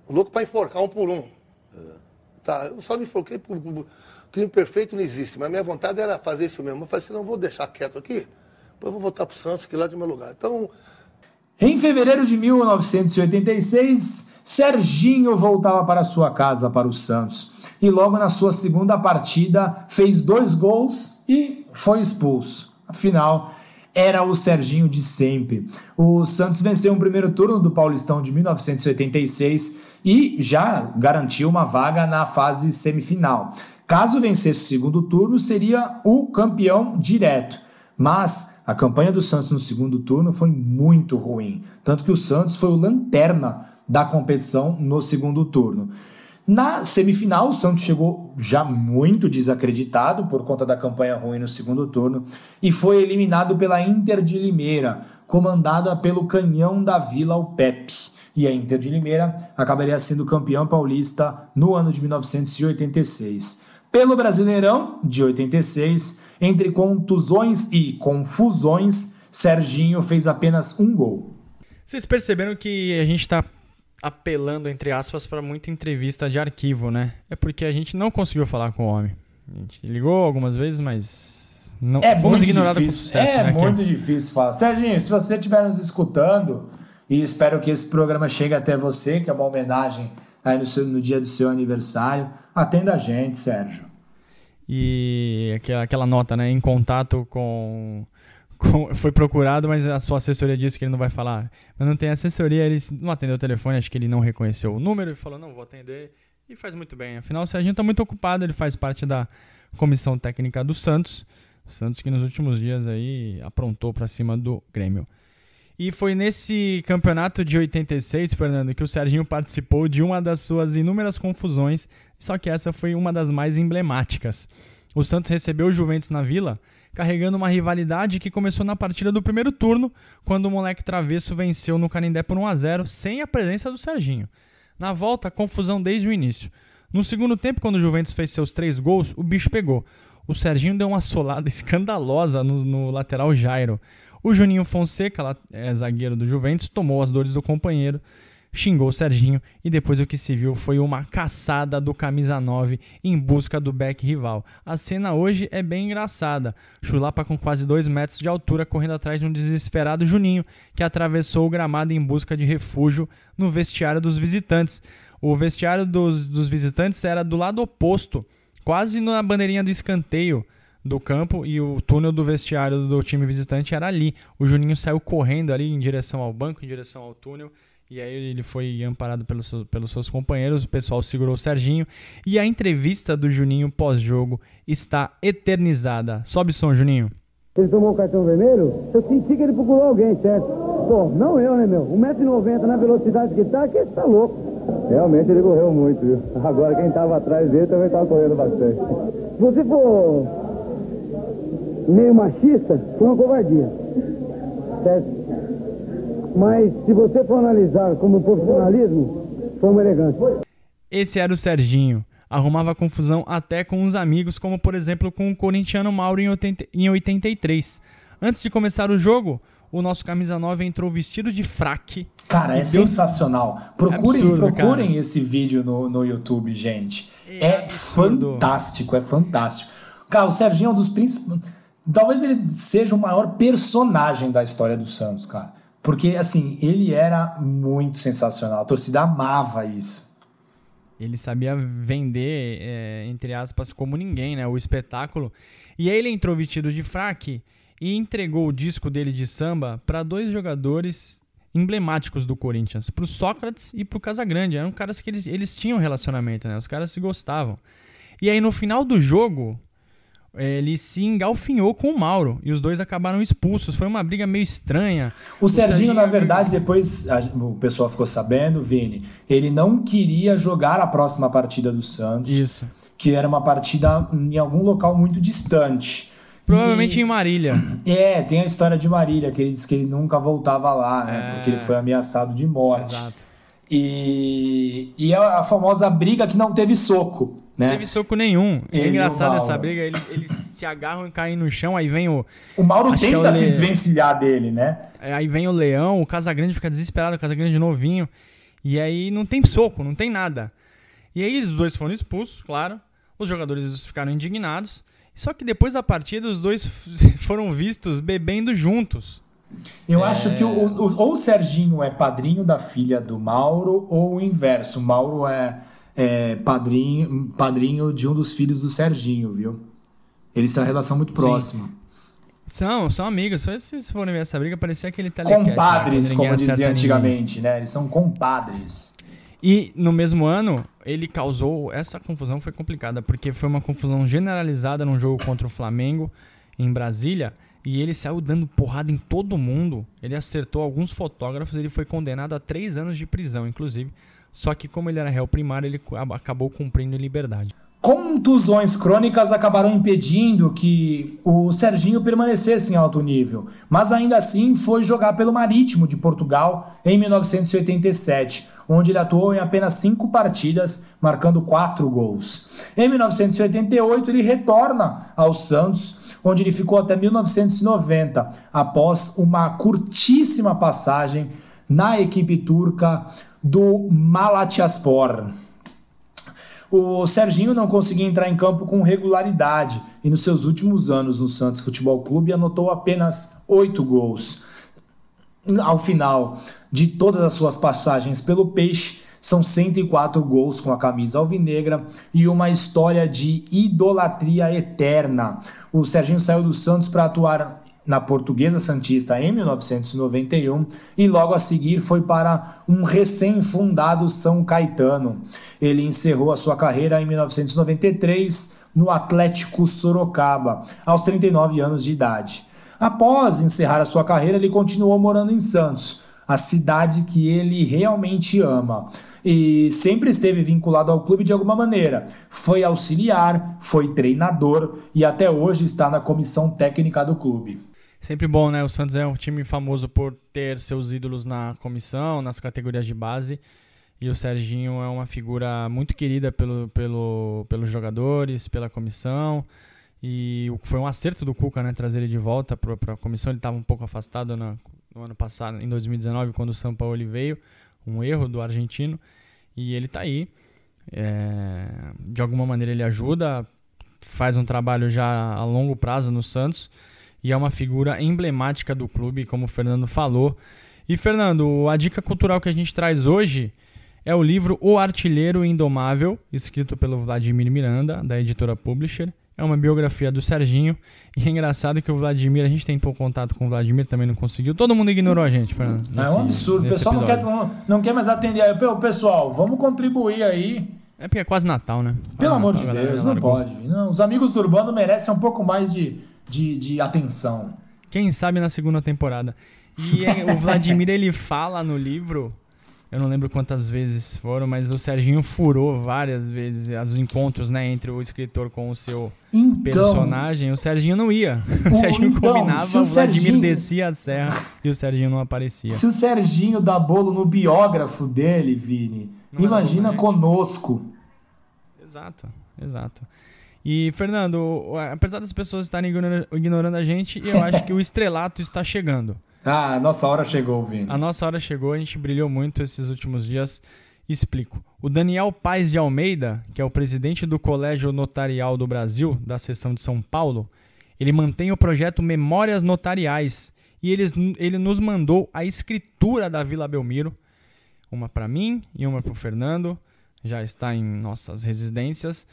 louco para enforcar um por um. É. Tá, eu só me enforquei por. Crime perfeito não existe, mas minha vontade era fazer isso mesmo. Eu falei assim, não vou deixar quieto aqui depois vou voltar para o Santos, que lá é meu lugar. Então. Em fevereiro de 1986, Serginho voltava para sua casa, para o Santos. E logo na sua segunda partida, fez dois gols e foi expulso. Afinal, era o Serginho de sempre. O Santos venceu o primeiro turno do Paulistão de 1986 e já garantiu uma vaga na fase semifinal. Caso vencesse o segundo turno, seria o campeão direto. Mas a campanha do Santos no segundo turno foi muito ruim, tanto que o Santos foi o lanterna da competição no segundo turno. Na semifinal, o Santos chegou já muito desacreditado por conta da campanha ruim no segundo turno e foi eliminado pela Inter de Limeira, comandada pelo canhão da Vila o Pepe. E a Inter de Limeira acabaria sendo campeão paulista no ano de 1986. Pelo Brasileirão de 86, entre contusões e confusões, Serginho fez apenas um gol. Vocês perceberam que a gente está apelando, entre aspas, para muita entrevista de arquivo, né? É porque a gente não conseguiu falar com o homem. A gente ligou algumas vezes, mas não é fomos ignorados com sucesso. É né, muito difícil falar. Serginho, se você estiver nos escutando, e espero que esse programa chegue até você, que é uma homenagem aí no, seu, no dia do seu aniversário. Atenda a gente, Sérgio. E aquela, aquela nota, né? Em contato com, Foi procurado, mas a sua assessoria disse que ele não vai falar. Mas não tem assessoria, ele não atendeu o telefone, acho que ele não reconheceu o número e falou: não, vou atender. E faz muito bem. Afinal, o Serginho está muito ocupado, ele faz parte da comissão técnica do Santos. O Santos que nos últimos dias aí aprontou para cima do Grêmio. E foi nesse campeonato de 86, Fernando, que o Serginho participou de uma das suas inúmeras confusões, só que essa foi uma das mais emblemáticas. O Santos recebeu o Juventus na Vila, carregando uma rivalidade que começou na partida do primeiro turno, quando o moleque travesso venceu no Canindé por 1 a 0, sem a presença do Serginho. Na volta, confusão desde o início. No segundo tempo, quando o Juventus fez seus três gols, o bicho pegou. O Serginho deu uma solada escandalosa no, no lateral Jairo. O Juninho Fonseca, é zagueiro do Juventus, tomou as dores do companheiro, xingou o Serginho e depois o que se viu foi uma caçada do camisa 9 em busca do back rival. A cena hoje é bem engraçada. Chulapa com quase 2 metros de altura correndo atrás de um desesperado Juninho que atravessou o gramado em busca de refúgio no vestiário dos visitantes. O vestiário dos, dos visitantes era do lado oposto, quase na bandeirinha do escanteio do campo e o túnel do vestiário do time visitante era ali. O Juninho saiu correndo ali em direção ao banco, em direção ao túnel. E aí ele foi amparado pelos, pelos seus companheiros, o pessoal segurou o Serginho. E a entrevista do Juninho pós-jogo está eternizada. Sobe som, Juninho. Ele tomou o cartão vermelho, eu senti que ele procurou alguém, certo? Pô, não eu, né, meu? 1,90m na velocidade que tá, que esse tá louco. Realmente ele correu muito, viu? Agora quem tava atrás dele também tava correndo bastante. Se você for meio machista, foi uma covardia. Certo? Mas se você for analisar como profissionalismo, foi uma elegância. Esse era o Serginho. Arrumava confusão até com os amigos, como por exemplo com o corintiano Mauro em 80 em 83. Antes de começar o jogo, o nosso camisa 9 entrou vestido de fraque. Cara, é deu- sensacional. Procurem, Absurdo, procurem cara. esse vídeo no, no YouTube, gente. É É, fantástico, é fantástico. Cara, o Serginho é um dos principais. Talvez ele seja o maior personagem da história do Santos, cara. Porque, assim, ele era muito sensacional. A torcida amava isso. Ele sabia vender, é, entre aspas, como ninguém, né? O espetáculo. E aí ele entrou vestido de fraque e entregou o disco dele de samba para dois jogadores emblemáticos do Corinthians, pro Sócrates e pro Casagrande. Eram caras que eles, eles tinham relacionamento, né? Os caras se gostavam. E aí no final do jogo, ele se engalfinhou com o Mauro e os dois acabaram expulsos. Foi uma briga meio estranha. O, Serginho, na verdade, depois a- o pessoal ficou sabendo, Vini, ele não queria jogar a próxima partida do Santos. Isso. Que era uma partida em algum local muito distante. Provavelmente E- em Marília. É, tem a história de Marília, que ele disse que ele nunca voltava lá, né? É. Porque ele foi ameaçado de morte. Exato. E, e a, a famosa briga que não teve soco, né? Não teve soco nenhum. Ele é engraçado essa briga. Eles, eles se agarram e caem no chão. Aí vem o. O Mauro que é tenta o se Le- desvencilhar dele, né? É, Aí vem o Leão, o Casagrande fica desesperado, o Casagrande novinho. E aí não tem soco, não tem nada. E aí os dois foram expulsos, claro. Os jogadores ficaram indignados. Só que depois da partida, os dois foram vistos bebendo juntos. Eu É. acho que o, o- ou o Serginho é padrinho da filha do Mauro, ou o inverso. O Mauro é, é padrinho, padrinho de um dos filhos do Serginho, viu? Eles têm uma relação muito próxima. São, são amigos. Se vocês forem ver essa briga, parecia aquele. Compadres, né? Quando ninguém como dizia antigamente, né? Eles são compadres. E no mesmo ano, ele causou. Essa confusão foi complicada, porque foi uma confusão generalizada num jogo contra o Flamengo em Brasília. E ele saiu dando porrada em todo mundo. Ele acertou alguns fotógrafos. Ele foi condenado a três anos de prisão, inclusive. Só que, como ele era réu primário, ele acabou cumprindo em liberdade. Contusões crônicas acabaram impedindo que o Serginho permanecesse em alto nível, mas ainda assim foi jogar pelo Marítimo de Portugal em 1987, onde ele atuou em apenas cinco partidas, marcando quatro gols. Em 1988, ele retorna ao Santos, onde ele ficou até 1990, após uma curtíssima passagem na equipe turca do Malatyaspor. O Serginho não conseguia entrar em campo com regularidade e nos seus últimos anos no Santos Futebol Clube anotou apenas oito gols. Ao final de todas as suas passagens pelo Peixe, são 104 gols com a camisa alvinegra e uma história de idolatria eterna. O Serginho saiu do Santos para atuar na Portuguesa Santista em 1991 e logo a seguir foi para um recém-fundado São Caetano. Ele encerrou a sua carreira em 1993 no Atlético Sorocaba, aos 39 anos de idade. Após encerrar a sua carreira, ele continuou morando em Santos, a cidade que ele realmente ama. E sempre esteve vinculado ao clube de alguma maneira. Foi auxiliar, foi treinador e até hoje está na comissão técnica do clube. Sempre bom, né? O Santos é um time famoso por ter seus ídolos na comissão, nas categorias de base. E o Serginho é uma figura muito querida pelo, pelo, pelos jogadores, pela comissão. E foi um acerto do Cuca, né? Trazer ele de volta para a comissão. Ele estava um pouco afastado no ano passado, em 2019, quando o São Paulo veio. Um erro do argentino. E ele tá aí. É, de alguma maneira ele ajuda, faz um trabalho já a longo prazo no Santos e é uma figura emblemática do clube, como o Fernando falou. E Fernando, a dica cultural que a gente traz hoje é o livro O Artilheiro Indomável, escrito pelo Vladimir Miranda, da editora Publisher. É uma biografia do Serginho. E é engraçado que o Vladimir, a gente tentou contato com o Vladimir, também não conseguiu. Todo mundo ignorou a gente, Fernando. é nesse- um absurdo. O pessoal não quer, não, não quer mais atender. Aí, "Pô, Pessoal, vamos contribuir aí. É porque é quase Natal, né? Pelo Ah, amor a de Deus, não largou. pode. Não, os amigos do Urbano merecem um pouco mais de, de, de atenção. Quem sabe na segunda temporada. E é- o Vladimir ele fala no livro Eu não lembro quantas vezes foram, mas o Serginho furou várias vezes os encontros, né, entre o escritor com o seu então, personagem. O Serginho não ia. O, o Serginho então, combinava, o, o Vladimir Serginho... descia a serra e o Serginho não aparecia. Se o Serginho dá bolo no biógrafo dele, Vini, não imagina conosco. Exato, exato. E, Fernando, apesar das pessoas estarem ignorando a gente, eu acho que o estrelato está chegando. Ah, a nossa hora chegou, Vini. A nossa hora chegou, a gente brilhou muito esses últimos dias. Explico. O Daniel Paes de Almeida, que é o presidente do Colégio Notarial do Brasil, da seção de São Paulo, ele mantém o projeto Memórias Notariais e ele, ele nos mandou a escritura da Vila Belmiro, uma para mim e uma para o Fernando, já está em nossas residências.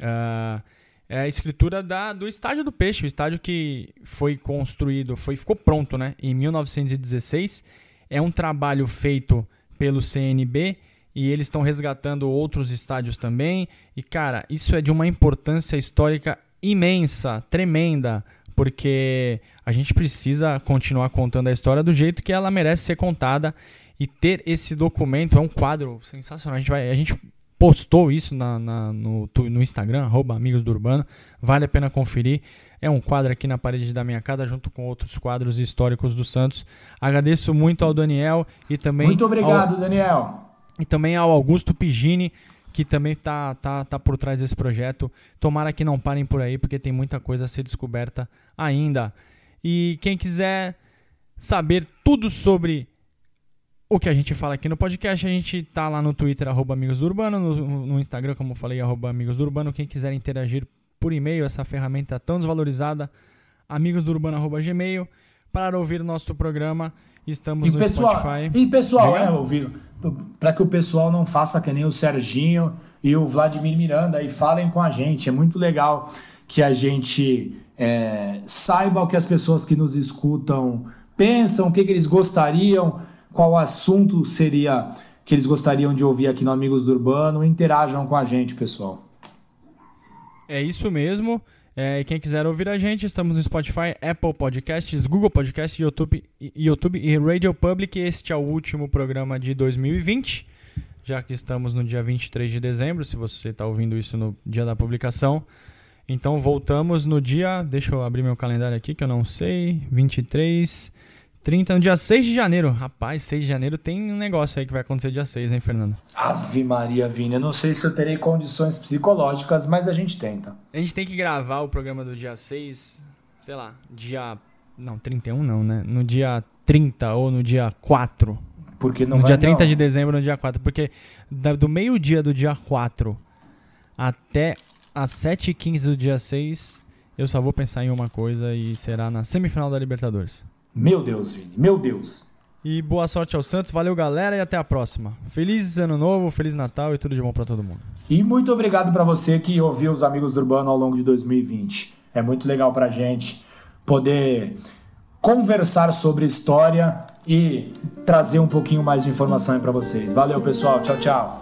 Uh, é a escritura da, do Estádio do Peixe, o estádio que foi construído, foi, ficou pronto né, em 1916. É um trabalho feito pelo CNB e eles estão resgatando outros estádios também. E, cara, isso é de uma importância histórica imensa, tremenda, porque a gente precisa continuar contando a história do jeito que ela merece ser contada. E ter esse documento é um quadro sensacional. A gente, vai, a gente postou isso na, na, no, no Instagram, arroba Amigos do Urbano. Vale a pena conferir. É um quadro aqui na parede da minha casa, junto com outros quadros históricos do Santos. Agradeço muito ao Daniel e também. Muito obrigado, ao, Daniel. E também ao Augusto Pigini, que também tá, tá, tá por trás desse projeto. Tomara que não parem por aí, porque tem muita coisa a ser descoberta ainda. E quem quiser saber tudo sobre o que a gente fala aqui no podcast, a gente tá lá no Twitter, arroba Amigos do Urbano, no, no Instagram, como eu falei, arroba Amigos do Urbano. Quem quiser interagir por e-mail, essa ferramenta tão desvalorizada, amigosdourbano.gmail. Para ouvir nosso programa, estamos e no pessoal, Spotify. E pessoal, é, ouvir, para que o pessoal não faça que nem o Serginho e o Vladimir Miranda e falem com a gente. É muito legal que a gente é, saiba o que as pessoas que nos escutam pensam, o que, que eles gostariam qual assunto seria que eles gostariam de ouvir aqui no Amigos do Urbano. Interajam com a gente, pessoal. É isso mesmo. É, quem quiser ouvir a gente, estamos no Spotify, Apple Podcasts, Google Podcasts, YouTube, YouTube e Radio Public. Este é o último programa de 2020, já que estamos no dia 23 de dezembro, se você está ouvindo isso no dia da publicação. Então voltamos no dia. Deixa eu abrir meu calendário aqui que eu não sei. 23 30, no dia 6 de janeiro. Rapaz, 6 de janeiro tem um negócio aí que vai acontecer dia 6, hein, Fernando? Ave Maria, Vini. Eu não sei se eu terei condições psicológicas, mas a gente tenta. A gente tem que gravar o programa do dia 6, sei lá, dia. Não, 31 não, né? No dia 30 ou no dia 4. Porque não No vai, dia 30 não. de dezembro no dia 4. Porque do meio-dia do dia 4 até às 7h15 do dia 6, eu só vou pensar em uma coisa e será na semifinal da Libertadores. Meu Deus, Vini, meu Deus. E boa sorte ao Santos, valeu galera e até a próxima. Feliz ano novo, feliz Natal e tudo de bom para todo mundo. E muito obrigado para você que ouviu os Amigos do Urbano ao longo de 2020. É muito legal pra gente poder conversar sobre história e trazer um pouquinho mais de informação aí para vocês. Valeu, pessoal. Tchau, tchau.